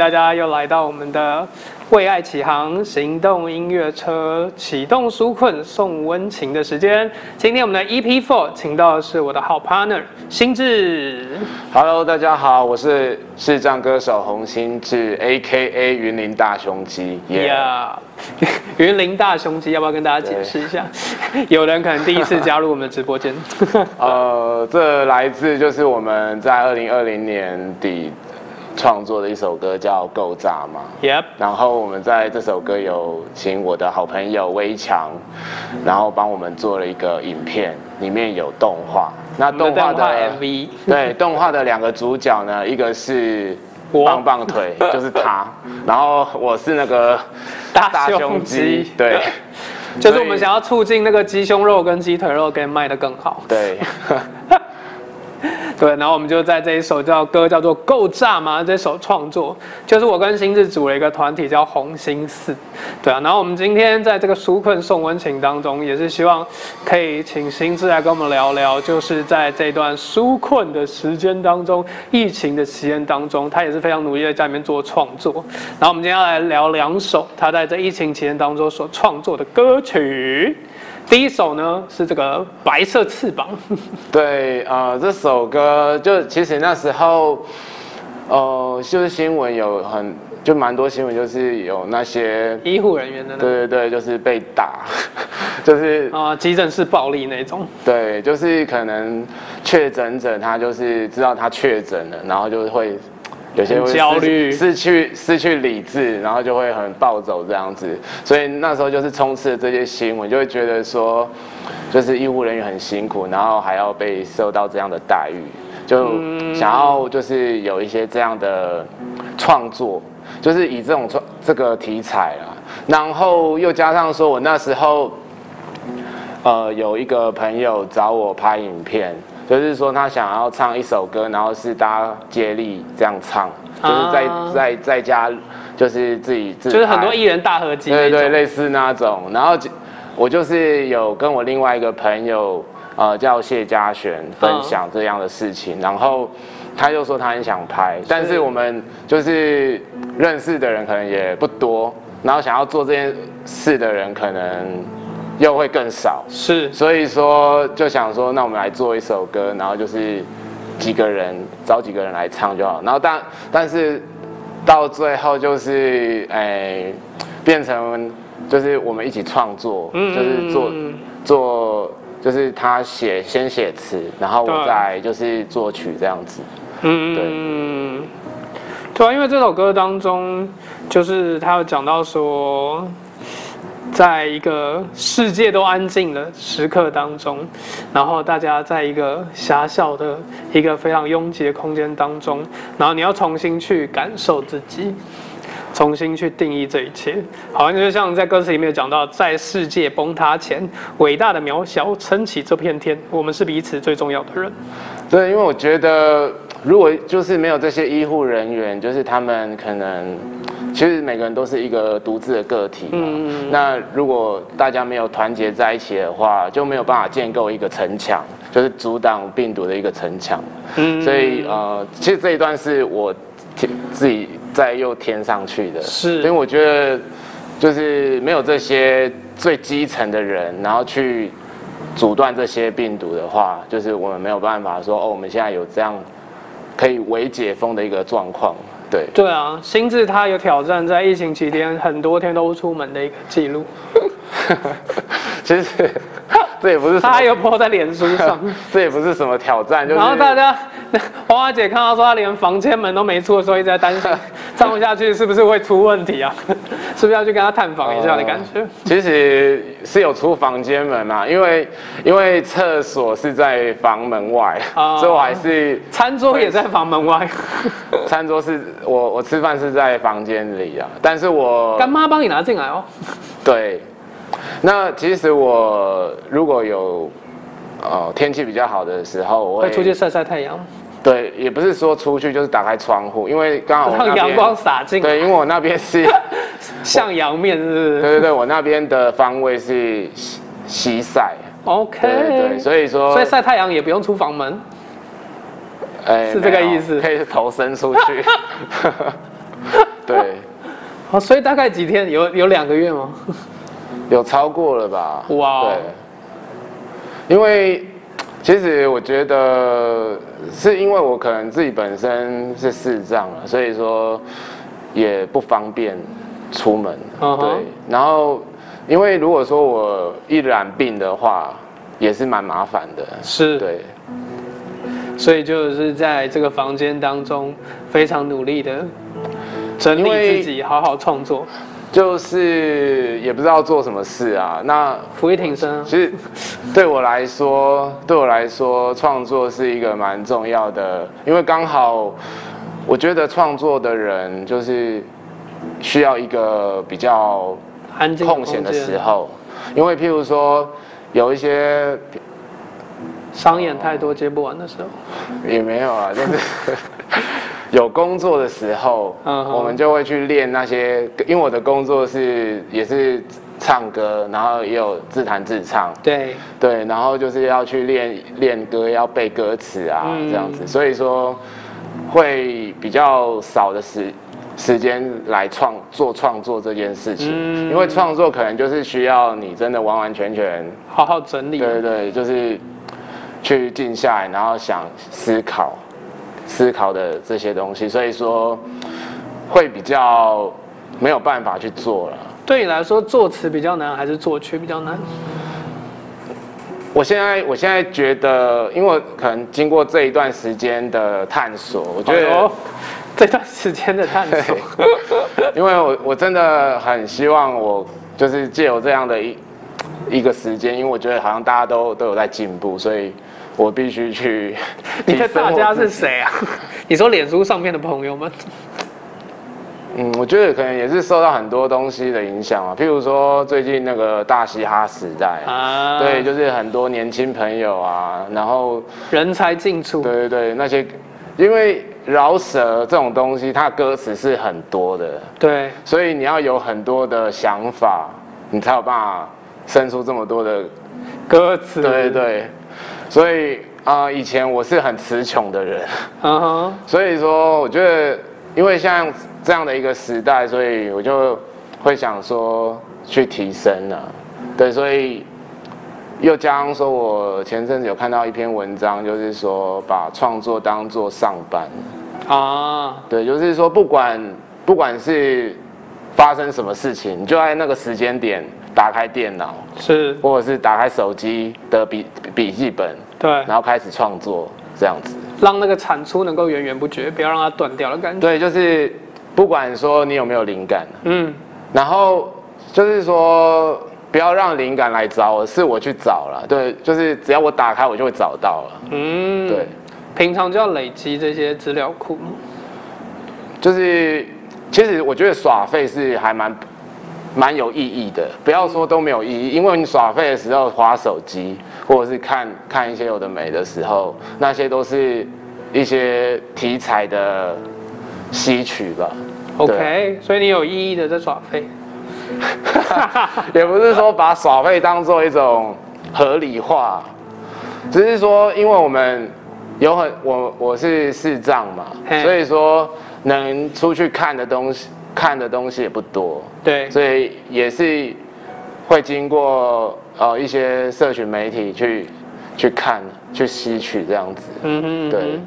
大家又来到我们的为爱启航行动音乐车启动纾困送温情的时间。今天我们的 EP Four 请到的是我的好 partner 心智。Hello，大家好，我是视障歌手洪心智，A.K.A 云林大胸肌。Yeah 呀，云林大胸肌，要不要跟大家解释一下？有人可能第一次加入我们的直播间。呃，这来自就是我们在二零二零年底创作的一首歌，叫《够炸》嘛。Yep，然后我们在这首歌有请我的好朋友微强，然后帮我们做了一个影片，里面有动画。那动画的的 MV 对动画的两个主角呢，一个是棒棒腿，就是他，然后我是那个大胸肌对 就是我们想要促进那个鸡胸肉跟鸡腿肉可以卖得更好。对。对，然后我们就在这一首叫歌叫做《够炸吗》这首创作，就是我跟新智组了一个团体叫红星四，对啊，然后我们今天在这个纾困送温情当中，也是希望可以请新智来跟我们聊聊，就是在这段纾困的时间当中，疫情的期间当中，他也是非常努力的在里面做创作。然后我们今天要来聊两首他在这疫情期间当中所创作的歌曲。第一首呢是这个白色翅膀，对，呃，这首歌就其实那时候，呃，就是新闻有很就蛮多新闻，就是有那些，医护人员的那个对对对，就是被打，就是啊，急诊室暴力那种。对，就是可能确诊者他就是知道他确诊了，然后就会有些会焦虑失去失去理智，然后就会很暴走这样子。所以那时候就是充斥了这些新闻，就会觉得说，就是医护人员很辛苦，然后还要被受到这样的待遇，就想要就是有一些这样的创作，就是以这种创这个题材啊，然后又加上说我那时候。呃，有一个朋友找我拍影片，就是说他想要唱一首歌，然后是大家接力这样唱，就是在、啊在在家，就是自己自就是很多拍艺人大合集。对对，类似那种。然后我就是有跟我另外一个朋友，呃，叫谢嘉璇分享这样的事情，然后他就说他很想拍，但是我们就是认识的人可能也不多，然后想要做这件事的人可能又会更少，是。所以说就想说，那我们来做一首歌，然后就是几个人找几个人来唱就好。然后但但是到最后就是诶、变成就是我们一起创作，嗯就是做嗯做就是他写先写词，然后我再就是作曲这样子。嗯，对啊，因为这首歌当中，就是他有讲到说，在一个世界都安静的时刻当中，然后大家在一个狭小的一个非常拥挤的空间当中，然后你要重新去感受自己。重新去定义这一切，好像就像在歌词里面有讲到，在世界崩塌前，伟大的渺小撑起这片天，我们是彼此最重要的人。对，因为我觉得如果就是没有这些医护人员，就是他们可能其实每个人都是一个独自的个体嘛。嗯那如果大家没有团结在一起的话，就没有办法建构一个城墙，就是阻挡病毒的一个城墙。嗯。所以呃，其实这一段是我自己在又添上去的，是。因为我觉得就是没有这些最基层的人，然后去阻断这些病毒的话，就是我们没有办法说哦，我们现在有这样可以微解封的一个状况，对。对啊，心智他有挑战在疫情期间很多天都不出门的一个记录，其实这也不是他还有 po 在脸书上。这也不是什么挑战，就是然后大家，花 花姐看到说她连房间门都没出的时候，一直在担心 唱不下去是不是会出问题啊？是不是要去跟她探访一下的感觉？其实是有出房间门啊，因为因为厕所是在房门外，哦所以我还是餐桌也在房门外，餐桌是我我吃饭是在房间里啊，但是我干妈帮你拿进来哦。对，那其实我如果有哦天气比较好的时候，我会出去晒晒太阳，对，也不是说出去，就是打开窗户，因为刚好让阳光洒进，对，因为我那边是，向阳面是不是对对对，我那边的方位是西西晒，？OK，对对对，所以说所以晒太阳也不用出房门。哎是这个意思可以头伸出去。对，好，所以大概几天？有有两个月吗？有超过了吧？哇哦对，因为其实我觉得是因为我可能自己本身是视障了，所以说也不方便出门。对，然后因为如果说我一染病的话，也是蛮麻烦的。是，对，所以就是在这个房间当中非常努力的整理自己，好好创作，就是也不知道做什么事啊。那俯卧撑啊，其实对我来说，对我来说，创作是一个蛮重要的，因为刚好我觉得创作的人就是需要一个比较安静空闲的，时候，因为譬如说有一些商演太多接不完的时候，也没有啊，就是有工作的时候，嗯哼。我们就会去练那些，因为我的工作是也是唱歌，然后也有自弹自唱，对，对，然后就是要去练练歌，要背歌词啊，嗯。这样子，所以说会比较少的时时间来创做创作这件事情，嗯。因为创作可能就是需要你真的完完全全，好好整理，对对对，就是去静下来，然后想思考思考的这些东西，所以说会比较没有办法去做了。对你来说，作词比较难还是作曲比较难？我现在我现在觉得，因为我可能经过这一段时间的探索，我觉得，哎这段时间的探索，因为我我真的很希望我就是借由这样的一一个时间，因为我觉得好像大家都都有在进步，所以我必须去 你的大家？是谁啊？你说脸书上面的朋友们？嗯，我觉得可能也是受到很多东西的影响啊，譬如说最近那个大嘻哈时代。啊，对，，就是很多年轻朋友啊，然后人才进出，对对对，那些因为饶舌这种东西，它歌词是很多的，对，所以你要有很多的想法，你才有办法生出这么多的。歌词，对对，所以啊、呃以前我是很词穷的人，嗯哼，所以说我觉得，因为像这样的一个时代，所以我就会想说去提升啊，对，所以。又加上说，我前阵子有看到一篇文章，就是说把创作当做上班，啊，对，就是说不管不管是发生什么事情，你就在那个时间点打开电脑，是，或者是打开手机的笔笔记本，对，然后开始创作这样子。让那个产出能够源源不绝，不要让它断掉的感觉。对，就是不管说你有没有灵感，嗯，然后就是说不要让灵感来找我，是我去找了。对，就是只要我打开，我就会找到了。嗯，对，平常就要累积这些资料库。就是其实我觉得耍废是还蛮蛮有意义的，不要说都没有意义，因为你耍废的时候划手机，或者是看看一些有的没的时候，那些都是一些题材的吸取吧。OK，所以你有意义的在耍废。也不是说把耍废当做一种合理化，只是说因为我们有很我我是视障嘛，所以说能出去看的东西看的东西也不多，对，所以也是会经过呃一些社群媒体去去看去吸取这样子。嗯哼，嗯哼对。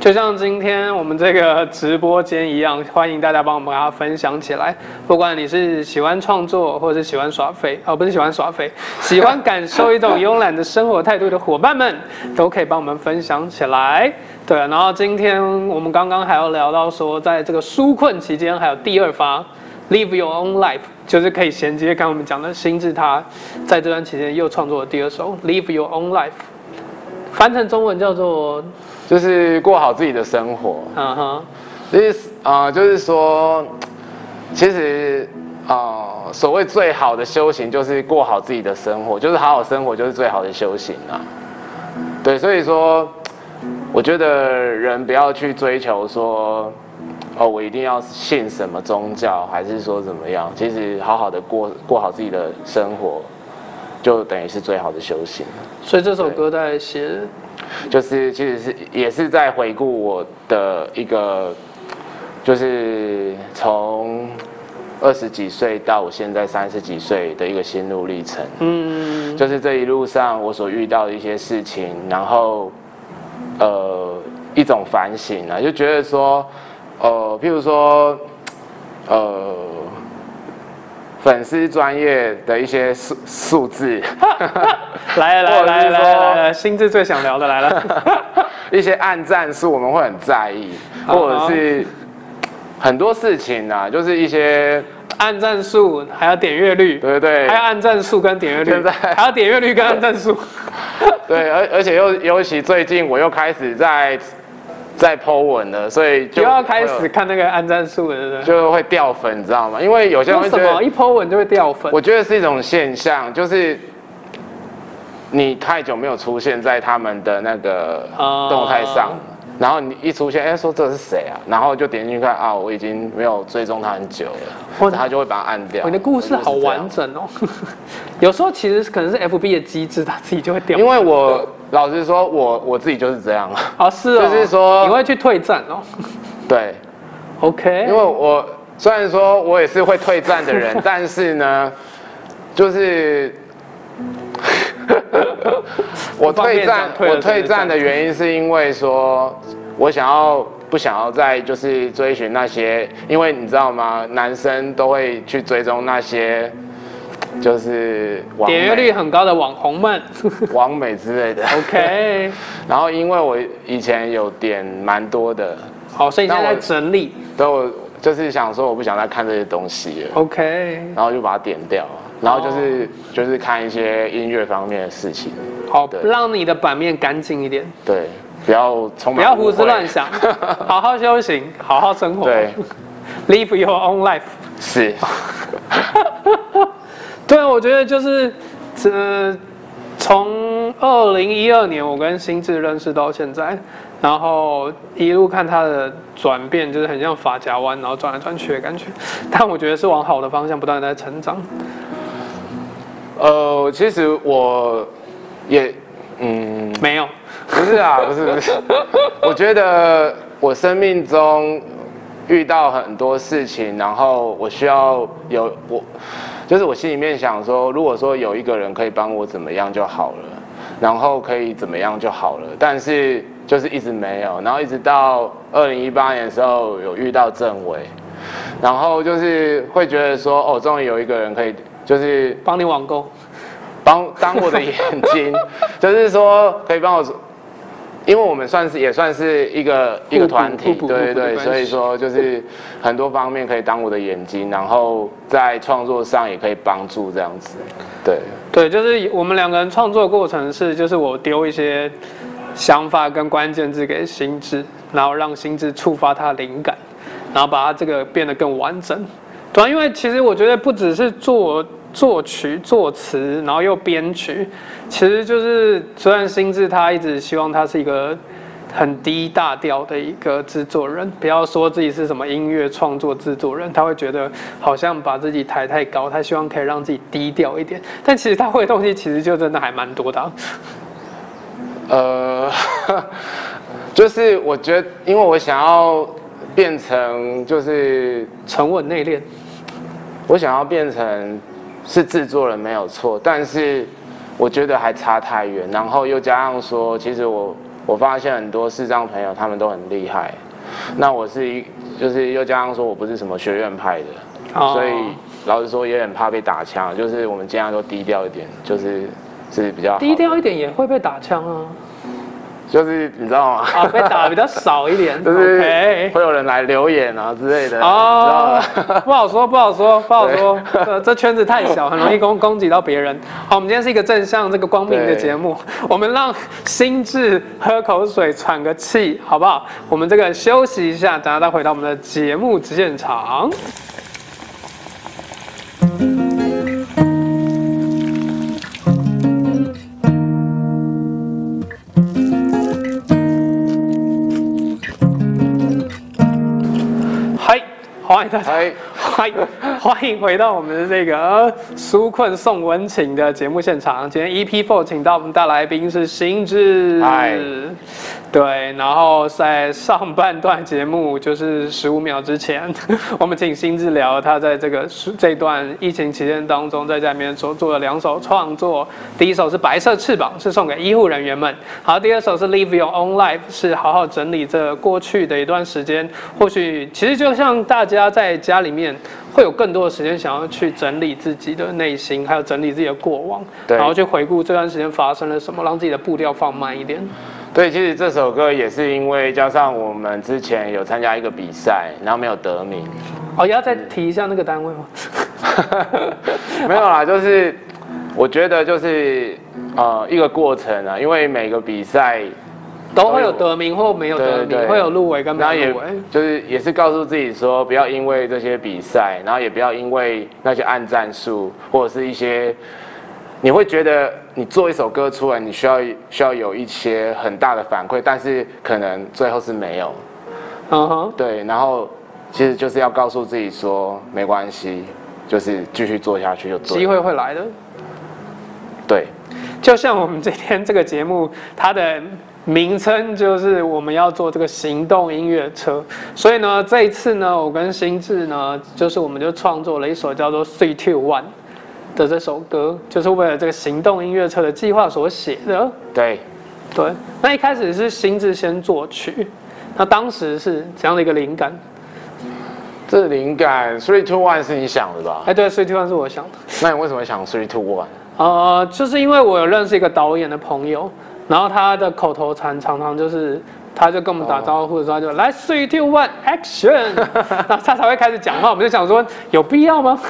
就像今天我们这个直播间一样，欢迎大家帮我们把它分享起来。不管你是喜欢创作，或者是喜欢耍废，哦，不是喜欢耍废，喜欢感受一种慵懒的生活态度的伙伴们，都可以帮我们分享起来。对，然后今天我们刚刚还要聊到说，在这个纾困期间，还有第二发 Live Your Own Life，就是可以衔接刚刚我们讲的心智，他在这段期间又创作了第二首 Live Your Own Life，翻成中文叫做就是过好自己的生活，嗯哼。就是啊、呃就是说，其实啊、呃所谓最好的修行就是过好自己的生活，就是好好生活就是最好的修行啊。对，所以说，我觉得人不要去追求说，哦，我一定要信什么宗教，还是说怎么样？其实好好的过过好自己的生活，就等于是最好的修行。所以这首歌在写，就是其实是也是在回顾我的一个就是从二十几岁到我现在三十几岁的一个心路历程。嗯，就是这一路上我所遇到的一些事情，然后呃一种反省啊，就觉得说，呃，譬如说，呃，粉丝专业的一些数数字，来了来来来了说来，心智最想聊的来了。一些暗战术，我们会很在意，或者是很多事情啊，就是一些按赞数还有点阅率，对不对还有按赞数跟点阅率现在，还有点阅率跟按赞数。对，而而且又尤其最近我又开始在在 Po 文了，所以就就要开始看那个按赞数了，对不对？就会掉粉，你知道吗？因为有些人会觉得为什么一 po 文就会掉粉？我觉得是一种现象，就是你太久没有出现在他们的那个哦动态上，然后你一出现，哎、说这是谁啊？然后就点进去看啊，我已经没有追踪他很久哇了，他就会把它按掉。你的故事好完整哦。有时候其实可能是 FB 的机制，它自己就会掉。因为我老实说，我我自己就是这样，哦是哦，就是说你会去退战哦。对，OK，因为我虽然说我也是会退战的人，但是呢，就是 我退战，我退战的原因是因为说，我想要不想要再就是追寻那些，因为你知道吗？男生都会去追踪那些。就是网点阅率、很高的网红们。网美之类的。OK，然后因为我以前有点蛮多的，好，所以现在在整理。对我就是想说我不想再看这些东西了。OK，然后就把它点掉，然后就是、哦就是看一些音乐方面的事情，好，对让你的版面干净一点，对，不要充不要胡思乱想，好好修行，好好生活。对，，Live your own life。是，对啊，我觉得就是，呃，从二零一二年我跟心智认识到现在，然后一路看他的转变，就是很像发夹弯，然后转来转去的感觉。但我觉得是往好的方向不断地在成长。呃，其实我也，嗯，没有，不是啊，不是不是，我觉得我生命中遇到很多事情，然后我需要有我，就是我心里面想说，如果说有一个人可以帮我怎么样就好了，然后可以怎么样就好了，但是就是一直没有，然后一直到二零一八年的时候有遇到政委，然后就是会觉得说，哦，终于有一个人可以，就是帮你网购。帮当我的眼睛，就是说可以帮我，因为我们算是也算是一个一个团体，对对所以说就是很多方面可以当我的眼睛，然后在创作上也可以帮助这样子，对，对，就是我们两个人创作的过程是，就是我丢一些想法跟关键字给心智，然后让心智触发他的灵感，然后把它这个变得更完整。对啊，因为其实我觉得不只是作作曲、作词，然后又编曲，其实就是虽然心智他一直希望他是一个很低大调的一个制作人，不要说自己是什么音乐创作制作人，他会觉得好像把自己抬太高，他希望可以让自己低调一点。但其实他会的东西其实就真的还蛮多的啊、呃，就是我觉得，因为我想要变成就是沉稳内敛。我想要变成是制作人没有错，但是我觉得还差太远。然后又加上说，其实我我发现很多视障朋友他们都很厉害，那我是一就是又加上说我不是什么学院派的，哦所以老实说也很怕被打枪。就是我们尽量都低调一点，就是是比较低调一点也会被打枪啊，就是你知道吗？啊，被打的比较少一点。就是，OK 会有人来留言啊之类的，哦 不好说，不好说，不好说。这这圈子太小，很容易攻攻击到别人。好，我们今天是一个正向、这个光明的对节目，我们让心智喝口水、喘个气，好不好？我们这个休息一下，等下再回到我们的节目现场。欢迎大家。哎，欢迎欢迎回到我们的这个呃纾困送温情的节目现场。今天 EP Four 请到我们大来宾是新智。嗨对，然后在上半段节目，就是十五秒之前，我们请新智聊他在这个这段疫情期间当中，在家里面所做的两首创作。第一首是《白色翅膀》，是送给医护人员们。好，第二首是《Live Your Own Life》，是好好整理这过去的一段时间。或许其实就像大家在家里面会有更多的时间，想要去整理自己的内心，还有整理自己的过往，然后去回顾这段时间发生了什么，让自己的步调放慢一点。对，其实这首歌也是因为加上我们之前有参加一个比赛，然后没有得名。哦，要再提一下那个单位吗？没有啦，就是我觉得就是呃一个过程啊，因为每个比赛都会有得名或没有得名，会有入围跟没有入围。就是也是告诉自己说，不要因为这些比赛，然后也不要因为那些暗战术或者是一些。你会觉得你做一首歌出来，你需要需要有一些很大的反馈，但是可能最后是没有。嗯哼，对，然后其实就是要告诉自己说没关系，就是继续做下去就对。机会会来的。对，就像我们今天这个节目，它的名称就是我们要做这个行动音乐车，所以呢，这一次呢，我跟心智呢，就是我们就创作了一首叫做《Three Two One》。的这首歌就是为了这个行动音乐车的计划所写的。对，对。那一开始是新智先作曲，那当时是怎样的一个灵感？这灵感 three two one 是你想的吧？哎，对，three two one 是我想的。那你为什么想 three two one？呃，就是因为我有认识一个导演的朋友，然后他的口头禅常常就是。他就跟我们打招呼的时候，就来 three two one action，然后他才会开始讲话。我们就想说，有必要吗？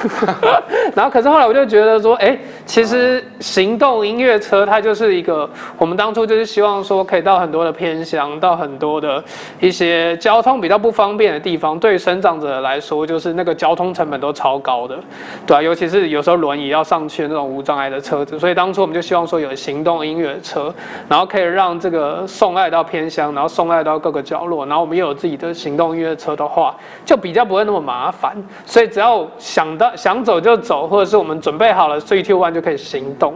然后可是后来我就觉得说，哎，其实行动音乐车它就是一个，我们当初就是希望说，可以到很多的偏乡，到很多的一些交通比较不方便的地方。对于生长者来说，就是那个交通成本都超高的，对啊，尤其是有时候轮椅要上去的那种无障碍的车子。所以当初我们就希望说，有行动音乐车，然后可以让这个送爱到偏乡，然后。送爱到各个角落，然后我们又有自己的行动音乐车的话，就比较不会那么麻烦。所以只要想到想走就走，或者是我们准备好了，three two one 就可以行动。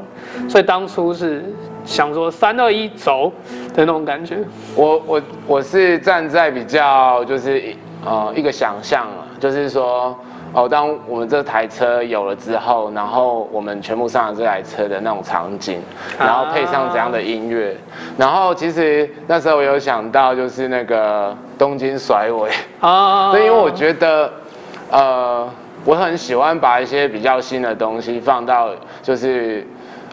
所以当初是想说三二一走的那种感觉。我我我是站在比较就是呃一个想象啊，就是说。哦，当我们这台车有了之后，然后我们全部上了这台车的那种场景，然后配上怎样的音乐，然后其实那时候我有想到就是那个东京甩尾啊，对，因为我觉得，呃，我很喜欢把一些比较新的东西放到就是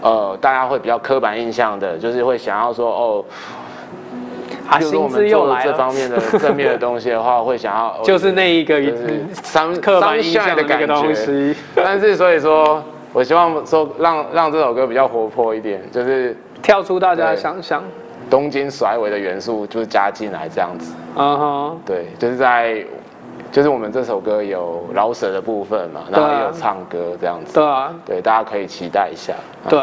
呃大家会比较刻板印象的，就是会想要说哦。就是我们做这方面的正面的东西的话，会想要就是那一个伤刻板印象的感觉。但是所以说，我希望说让让这首歌比较活泼一点，就是跳出大家的想象，东京甩尾的元素就是加进来这样子。嗯哼，对，就是在就是我们这首歌有饶舌的部分嘛，然后也有唱歌这样子。对啊，对，大家可以期待一下。对。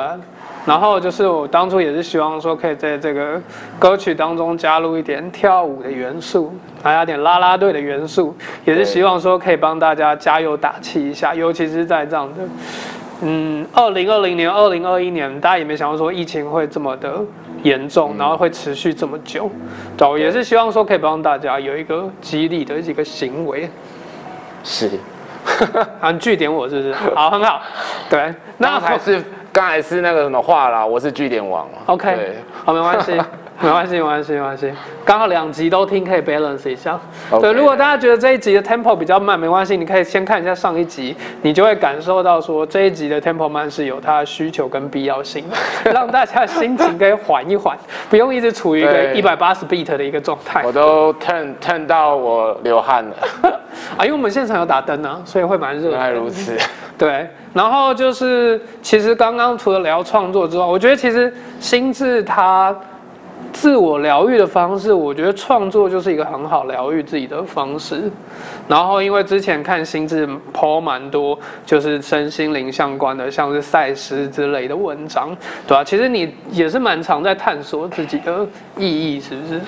然后就是我当初也是希望说，可以在这个歌曲当中加入一点跳舞的元素，还有点啦啦队的元素，也是希望说可以帮大家加油打气一下。尤其是在这样的，嗯，二零二零年、二零二一年，大家也没想到说疫情会这么的严重，然后会持续这么久，对，也是希望说可以帮大家有一个激励的一个行为。是，啊，据点我是不是？好，很好。对，那还是。刚才是那个什么话啦，我是据点王。OK，好，没关系，没关系，没关系，没关系。刚好两集都听，可以 balance 一下。对，如果大家觉得这一集的 tempo 比较慢，没关系，你可以先看一下上一集，你就会感受到说这一集的 tempo 慢是有它的需求跟必要性，让大家心情可以缓一缓，不用一直处于一个一百八十 beat 的一个状态。我都 turn turn 到我流汗了 啊，因为我们现场有打灯啊，所以会蛮热。原来如此。对，然后就是，其实刚刚除了聊创作之外，我觉得其实心智它自我疗愈的方式，我觉得创作就是一个很好疗愈自己的方式。然后因为之前看心智抛蛮多，就是身心灵相关的，像是赛诗之类的文章，对吧？其实你也是蛮常在探索自己的意义，是不是？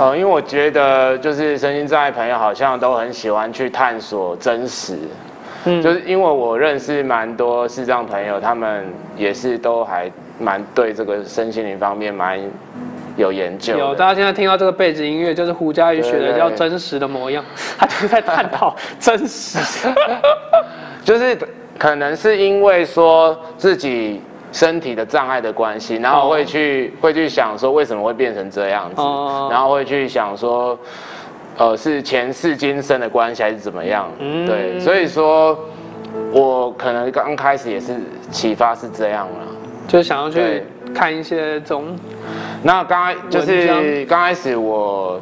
呃，因为我觉得就是身心障碍朋友好像都很喜欢去探索真实。就是因为我认识蛮多视障朋友，他们也是都还蛮对这个身心灵方面蛮有研究。有，大家现在听到这个背景音乐，就是胡佳瑜学的叫《真实的模样》，他就是在探讨真实。就是可能是因为说自己身体的障碍的关系，然后会去、会去想说为什么会变成这样子，哦然后会去想说，呃，是前世今生的关系还是怎么样？嗯对，所以说我可能刚开始也是启发是这样了。就想要去看一些这种，那刚开就是刚开始我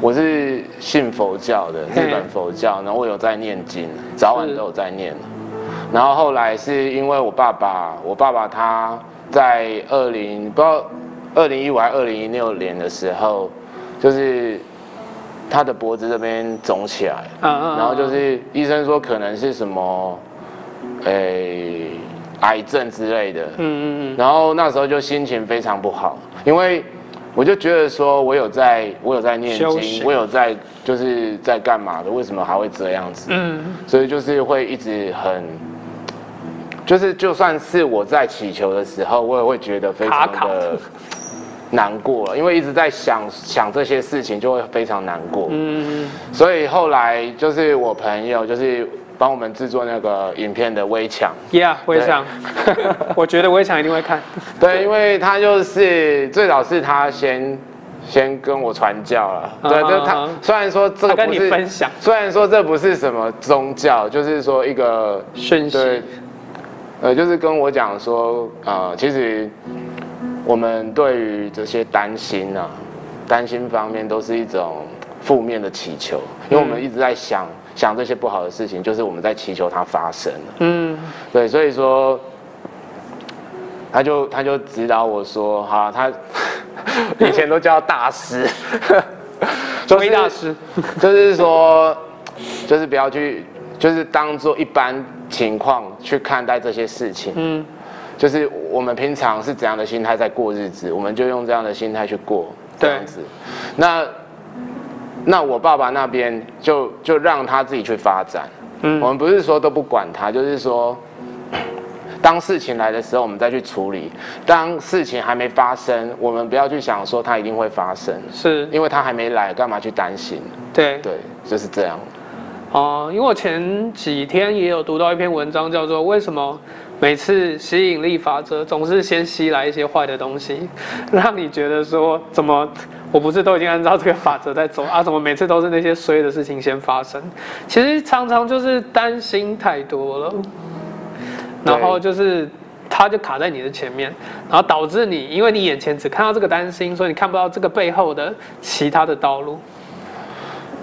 我是信佛教的，日本佛教，然后我有在念经，早晚都有在念。然后后来是因为我爸爸，我爸爸他在二零不知道二零一五还二零一六年的时候，就是他的脖子这边肿起来，然后就是医生说可能是什么，诶、癌症之类的。嗯嗯嗯，然后那时候就心情非常不好，因为我就觉得说我有在，我有在念经，我有在就是在干嘛的，为什么还会这样子？嗯，所以就是会一直很，就是就算是我在祈求的时候，我也会觉得非常卡卡的的难过了，因为一直在想想这些事情，就会非常难过。嗯，所以后来就是我朋友就是帮我们制作那个影片的微墙。Yeah，我也想，我觉得我也想一定会看。对，因为他就是最早是他先先跟我传教了。对，嗯就他嗯虽然说这他跟你个不是，分享虽然说这不是什么宗教，就是说一个讯对息，，呃，就是跟我讲说，呃，其实我们对于这些担心啊，担心方面都是一种负面的祈求，因为我们一直在想想这些不好的事情，就是我们在祈求它发生。嗯，对，所以说，他就他就指导我说，哈，他 以前都叫大师，中医大师，就是说，就是不要去，就是当做一般情况去看待这些事情。嗯，就是我们平常是怎样的心态在过日子，我们就用这样的心态去过，这样子。那那我爸爸那边就就让他自己去发展。嗯我们不是说都不管他，就是说，当事情来的时候，我们再去处理；当事情还没发生，我们不要去想说它一定会发生，是，因为它还没来，干嘛去担心？对，对，就是这样。哦，因为我前几天也有读到一篇文章，叫做“为什么每次吸引力法则总是先吸来一些坏的东西，让你觉得说怎么我不是都已经按照这个法则在走啊？怎么每次都是那些衰的事情先发生？其实常常就是担心太多了，然后就是。它就卡在你的前面，然后导致你，因为你眼前只看到这个担心，所以你看不到这个背后的其他的道路。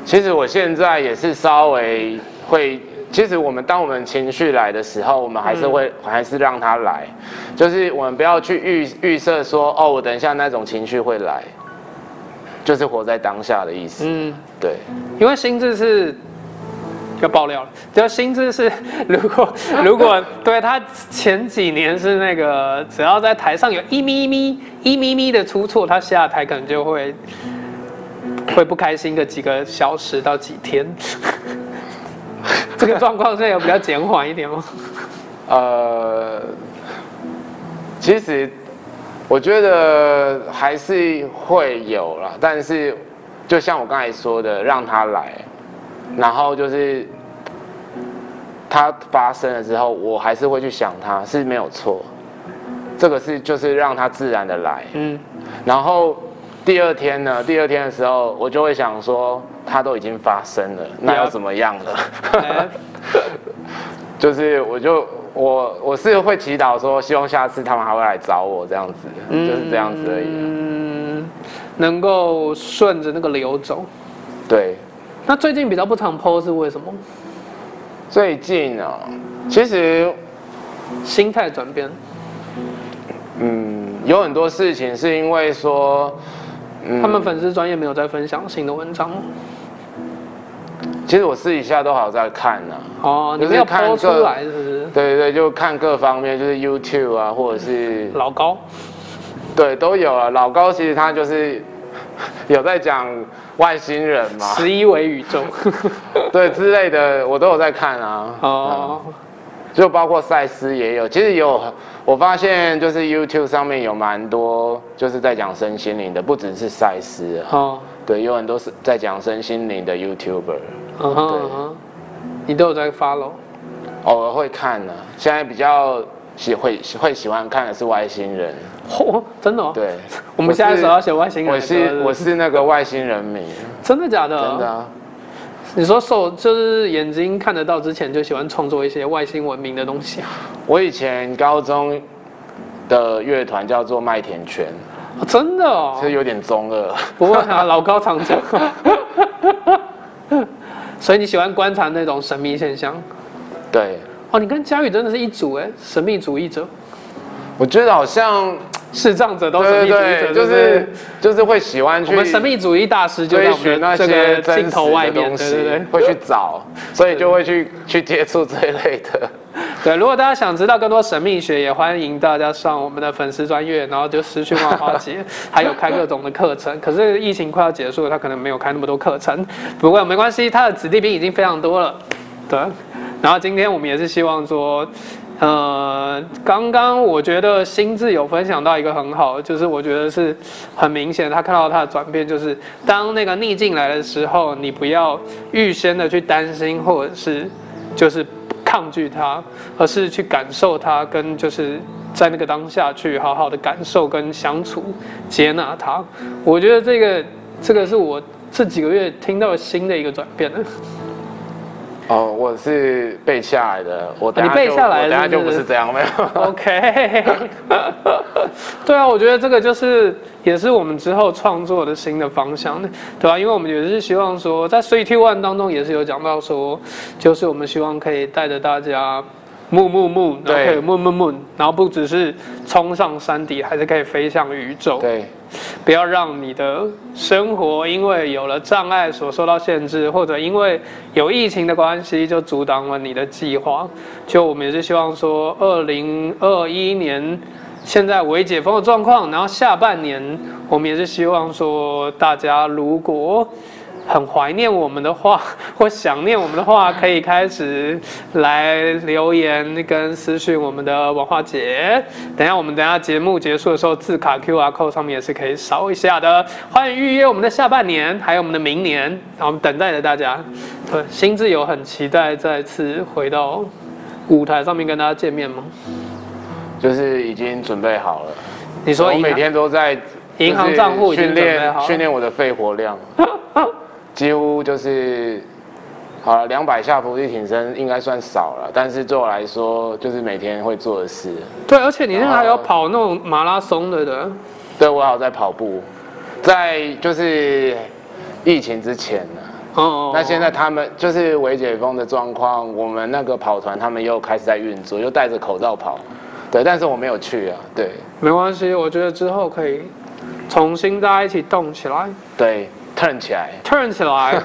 其实我现在也是稍微会，其实我们当我们情绪来的时候，我们还是会、还是让它来，就是我们不要去预预设说，哦，我等一下那种情绪会来，就是活在当下的意思。嗯，对，因为心智是要爆料了，只要心智是如果 如果对他前几年是那个只要在台上有一咪咪一咪咪的出错，他下台可能就会会不开心个几个小时到几天。这个状况现在有比较减缓一点吗？呃，其实我觉得还是会有啦，但是就像我刚才说的，让他来，然后就是他发生了之后，我还是会去想他是没有错，这个是就是让他自然的来，嗯，然后第二天呢，第二天的时候，我就会想说，它都已经发生了，那要怎么样了？哎 就是我就我我是会祈祷说，希望下次他们还会来找我这样子，就是这样子而已。嗯，能够顺着那个流走。对，那最近比较不常 PO 是为什么？最近啊，其实心态转变。嗯，有很多事情是因为说，嗯他们粉丝专业没有在分享新的文章其实我私底下都好在看呐、哦，你就是没有看出各来是不是？对对，就看各方面，就是 YouTube 啊，或者是老高，对都有啊。老高其实他就是有在讲外星人嘛，十一维宇宙。对之类的，我都有在看啊。哦，就包括赛斯也有，其实有，我发现就是 YouTube 上面有蛮多就是在讲身心灵的，不只是赛斯啊，哦，对，有很多是在讲身心灵的 YouTuber，嗯哼对。嗯，你都有在 follow。偶尔会看呢、现在比较喜会会喜欢看的是外星人，嚯、真的、哦？，对，我们现在首要写外星人我是是？我是那个外星人迷，真的假的？真的、。啊，你说手就是眼睛看得到之前就喜欢创作一些外星文明的东西啊？我以前高中的乐团叫做麦田圈，哦真的哦其实，有点中二。不会啊，老高常讲。所以你喜欢观察那种神秘现象？对，哦，你跟佳宇真的是一组哎，神秘主义者、我觉得好像视障者都神对秘主义者，就是就是会喜欢去我们神秘主义大师就在追我们寻那些个镜头外面，东西对对对。，会去找，所以就会去去接触这一类的。对，如果大家想知道更多神秘学，也欢迎大家上我们的粉丝专业，然后就失去万花节，还有开各种的课程。可是疫情快要结束了，他可能没有开那么多课程，不过没关系，他的子弟兵已经非常多了。对，然后今天我们也是希望说。呃，刚刚我觉得心智有分享到一个很好，就是我觉得是很明显，他看到他的转变，就是当那个逆境来的时候，你不要预先的去担心，或者是就是抗拒它，而是去感受它，跟就是在那个当下去好好的感受跟相处，接纳它。我觉得这个这个是我这几个月听到新的一个转变了。哦，我是背下来的，我等你背下来我等下是不是就不是这样，没有。OK，对啊，我觉得这个就是也是我们之后创作的新的方向，对吧、因为我们也是希望说，在 Three Two One 当中也是有讲到说，就是我们希望可以带着大家。木木木，然后可以对木木木，然后不只是冲上山底，还是可以飞向宇宙。对，不要让你的生活因为有了障碍所受到限制，或者因为有疫情的关系就阻挡了你的计划。就我们也是希望说，二零二一年现在微解封的状况，然后下半年我们也是希望说，大家如果很怀念我们的话，或想念我们的话，可以开始来留言跟私讯我们的文化节。等一下我们等一下节目结束的时候，字卡 QR code 上面也是可以扫一下的。欢迎预约我们的下半年，还有我们的明年，然后我们等待着大家。对，新自由很期待再次回到舞台上面跟大家见面吗？就是已经准备好了。你说我每天都在银行账户训练训练我的肺活量，几乎就是好了两百下伏地挺身应该算少了，但是对我来说就是每天会做的事。对，而且你现在还有跑那种马拉松的的。对我还有在跑步，在就是疫情之前呢。哦，那现在他们就是微解封的状况，我们那个跑团他们又开始在运作，又戴着口罩跑，对，但是我没有去啊，对没关系，我觉得之后可以重新大家一起动起来对，turn 起来，，turn 起来。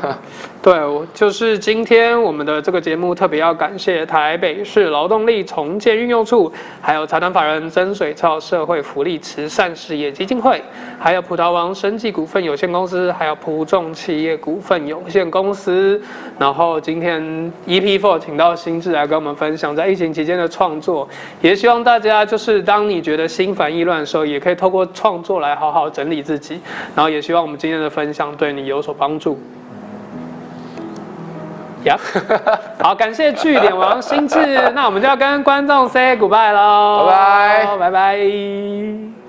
对，就是今天我们的这个节目特别要感谢台北市劳动力重建运用处，还有财团法人真水草社会福利慈善事业基金会，还有葡萄王生技股份有限公司，还有普众企业股份有限公司。然后今天 EP Four 请到新智来跟我们分享在疫情期间的创作，也希望大家就是当你觉得心烦意乱的时候，也可以透过创作来好好整理自己。然后也希望我们今天的分享对你有所帮助。呀、好，感谢据点王心智，那我们就要跟观众 say goodbye 喽，拜拜。拜拜。